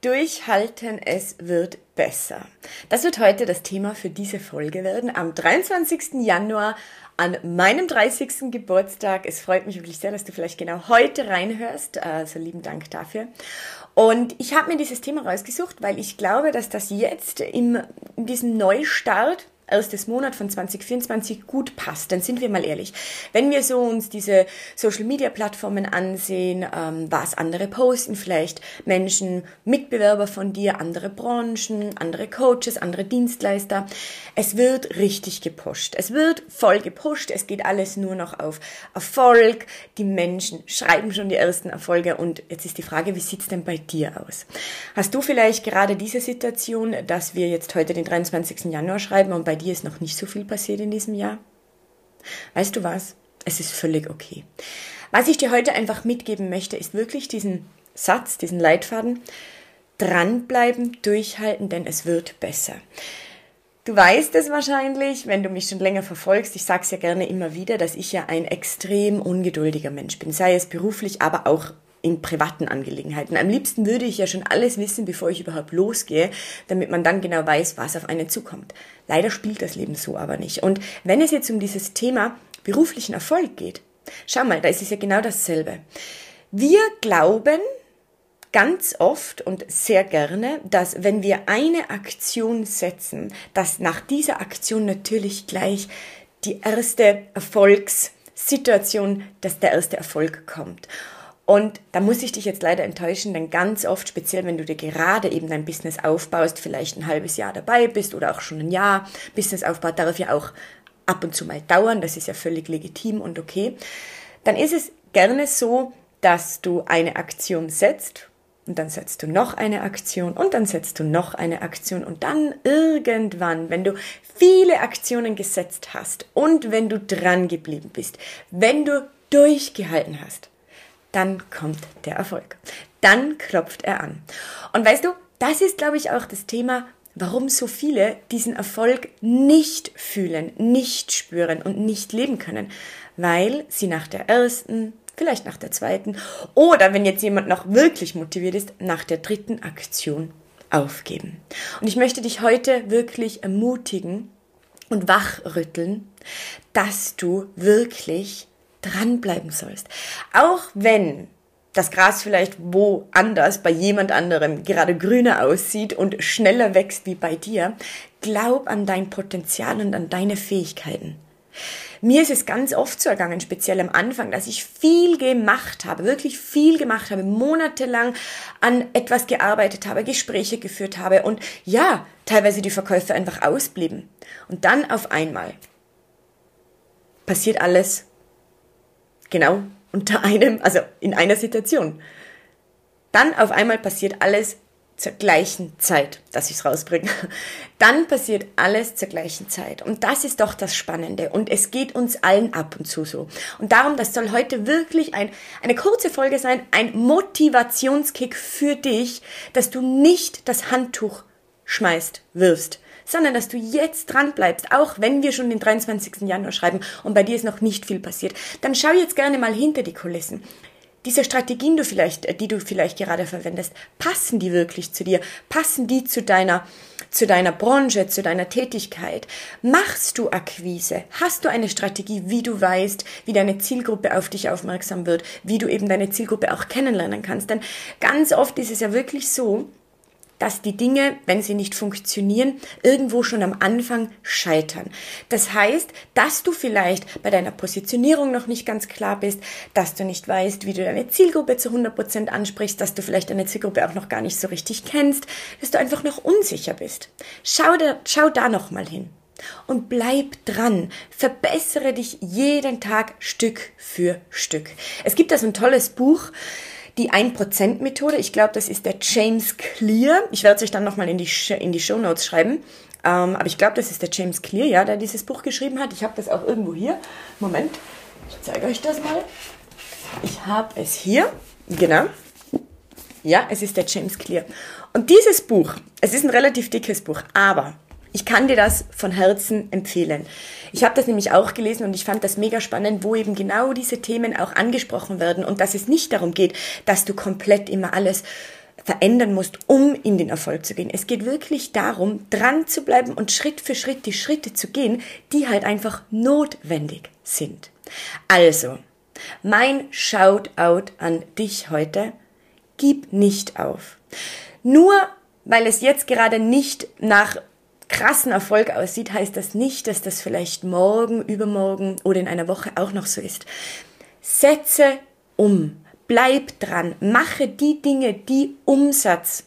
Durchhalten, es wird besser. Das wird heute das Thema für diese Folge werden. Am 23. Januar an meinem 30. Geburtstag. Es freut mich wirklich sehr, dass du vielleicht genau heute reinhörst. Also lieben Dank dafür. Und ich habe mir dieses Thema rausgesucht, weil ich glaube, dass das jetzt im, in diesem Neustart erstes Monat von 2024 gut passt, dann sind wir mal ehrlich. Wenn wir so uns diese Social Media Plattformen ansehen, ähm, was andere posten, vielleicht Menschen, Mitbewerber von dir, andere Branchen, andere Coaches, andere Dienstleister, es wird richtig gepusht. Es wird voll gepusht. Es geht alles nur noch auf Erfolg. Die Menschen schreiben schon die ersten Erfolge und jetzt ist die Frage, wie sieht's denn bei dir aus? Hast du vielleicht gerade diese Situation, dass wir jetzt heute den 23. Januar schreiben und bei dir ist noch nicht so viel passiert in diesem Jahr? Weißt du was? Es ist völlig okay. Was ich dir heute einfach mitgeben möchte, ist wirklich diesen Satz, diesen Leitfaden. Dranbleiben, durchhalten, denn es wird besser. Du weißt es wahrscheinlich, wenn du mich schon länger verfolgst. Ich sage es ja gerne immer wieder, dass ich ja ein extrem ungeduldiger Mensch bin, sei es beruflich, aber auch in privaten Angelegenheiten. Am liebsten würde ich ja schon alles wissen, bevor ich überhaupt losgehe, damit man dann genau weiß, was auf einen zukommt. Leider spielt das Leben so aber nicht. Und wenn es jetzt um dieses Thema beruflichen Erfolg geht, schau mal, da ist es ja genau dasselbe. Wir glauben ganz oft und sehr gerne, dass wenn wir eine Aktion setzen, dass nach dieser Aktion natürlich gleich die erste Erfolgssituation, dass der erste Erfolg kommt. Und da muss ich dich jetzt leider enttäuschen, denn ganz oft, speziell wenn du dir gerade eben dein Business aufbaust, vielleicht ein halbes Jahr dabei bist oder auch schon ein Jahr, Businessaufbau darf ja auch ab und zu mal dauern, das ist ja völlig legitim und okay, dann ist es gerne so, dass du eine Aktion setzt und dann setzt du noch eine Aktion und dann setzt du noch eine Aktion und dann irgendwann, wenn du viele Aktionen gesetzt hast und wenn du dran geblieben bist, wenn du durchgehalten hast, dann kommt der Erfolg. Dann klopft er an. Und weißt du, das ist, glaube ich, auch das Thema, warum so viele diesen Erfolg nicht fühlen, nicht spüren und nicht leben können, weil sie nach der ersten, vielleicht nach der zweiten oder wenn jetzt jemand noch wirklich motiviert ist, nach der dritten Aktion aufgeben. Und ich möchte dich heute wirklich ermutigen und wachrütteln, dass du wirklich dranbleiben sollst. Auch wenn das Gras vielleicht woanders bei jemand anderem gerade grüner aussieht und schneller wächst wie bei dir, glaub an dein Potenzial und an deine Fähigkeiten. Mir ist es ganz oft so ergangen, speziell am Anfang, dass ich viel gemacht habe, wirklich viel gemacht habe, monatelang an etwas gearbeitet habe, Gespräche geführt habe und ja, teilweise die Verkäufe einfach ausblieben. Und dann auf einmal passiert alles Genau, unter einem, also in einer Situation. Dann auf einmal passiert alles zur gleichen Zeit, dass ich es rausbringe. Dann passiert alles zur gleichen Zeit. Und das ist doch das Spannende. Und es geht uns allen ab und zu so. Und darum, das soll heute wirklich ein, eine kurze Folge sein, ein Motivationskick für dich, dass du nicht das Handtuch schmeißt, wirfst, sondern dass du jetzt dran bleibst, auch wenn wir schon den 23. Januar schreiben und bei dir ist noch nicht viel passiert. Dann schau jetzt gerne mal hinter die Kulissen. Diese Strategien, du vielleicht, äh, die du vielleicht gerade verwendest, passen die wirklich zu dir? Passen die zu deiner, zu deiner Branche, zu deiner Tätigkeit? Machst du Akquise? Hast du eine Strategie, wie du weißt, wie deine Zielgruppe auf dich aufmerksam wird, wie du eben deine Zielgruppe auch kennenlernen kannst? Denn ganz oft ist es ja wirklich so, dass die Dinge, wenn sie nicht funktionieren, irgendwo schon am Anfang scheitern. Das heißt, dass du vielleicht bei deiner Positionierung noch nicht ganz klar bist, dass du nicht weißt, wie du deine Zielgruppe zu 100 Prozent ansprichst, dass du vielleicht deine Zielgruppe auch noch gar nicht so richtig kennst, dass du einfach noch unsicher bist. Schau da, schau da noch mal hin. Und bleib dran. Verbessere dich jeden Tag Stück für Stück. Es gibt da so ein tolles Buch, die 1%-Methode. Ich glaube, das ist der James Clear. Ich werde es euch dann nochmal in die, in die Show Notes schreiben. Ähm, aber ich glaube, das ist der James Clear, ja, der dieses Buch geschrieben hat. Ich habe das auch irgendwo hier. Moment, ich zeige euch das mal. Ich habe es hier. Genau. Ja, es ist der James Clear. Und dieses Buch, es ist ein relativ dickes Buch, aber ich kann dir das von Herzen empfehlen. Ich habe das nämlich auch gelesen und ich fand das mega spannend, wo eben genau diese Themen auch angesprochen werden und dass es nicht darum geht, dass du komplett immer alles verändern musst, um in den Erfolg zu gehen. Es geht wirklich darum, dran zu bleiben und Schritt für Schritt die Schritte zu gehen, die halt einfach notwendig sind. Also, mein Shoutout an dich heute, gib nicht auf. Nur weil es jetzt gerade nicht nach krassen Erfolg aussieht, heißt das nicht, dass das vielleicht morgen, übermorgen oder in einer Woche auch noch so ist. Setze um, bleib dran, mache die Dinge, die Umsatz,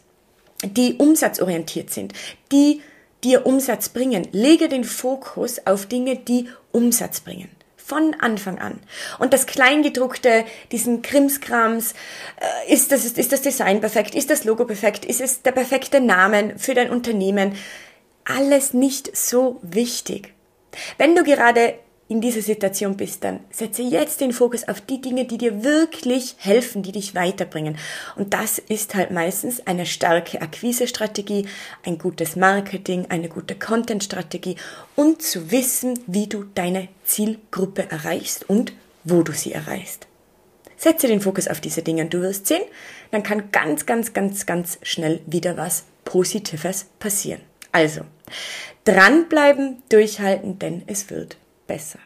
die umsatzorientiert sind, die dir Umsatz bringen. Lege den Fokus auf Dinge, die Umsatz bringen von Anfang an. Und das Kleingedruckte, diesen Krimskrams, äh, ist das, ist das Design perfekt, ist das Logo perfekt, ist es der perfekte Name für dein Unternehmen, alles nicht so wichtig. Wenn du gerade in dieser Situation bist, dann setze jetzt den Fokus auf die Dinge, die dir wirklich helfen, die dich weiterbringen. Und das ist halt meistens eine starke Akquise-Strategie, ein gutes Marketing, eine gute Content-Strategie und zu wissen, wie du deine Zielgruppe erreichst und wo du sie erreichst. Setze den Fokus auf diese Dinge und du wirst sehen, dann kann ganz, ganz, ganz, ganz schnell wieder was Positives passieren. Also, dranbleiben, durchhalten, denn es wird besser.